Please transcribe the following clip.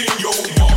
in your mind.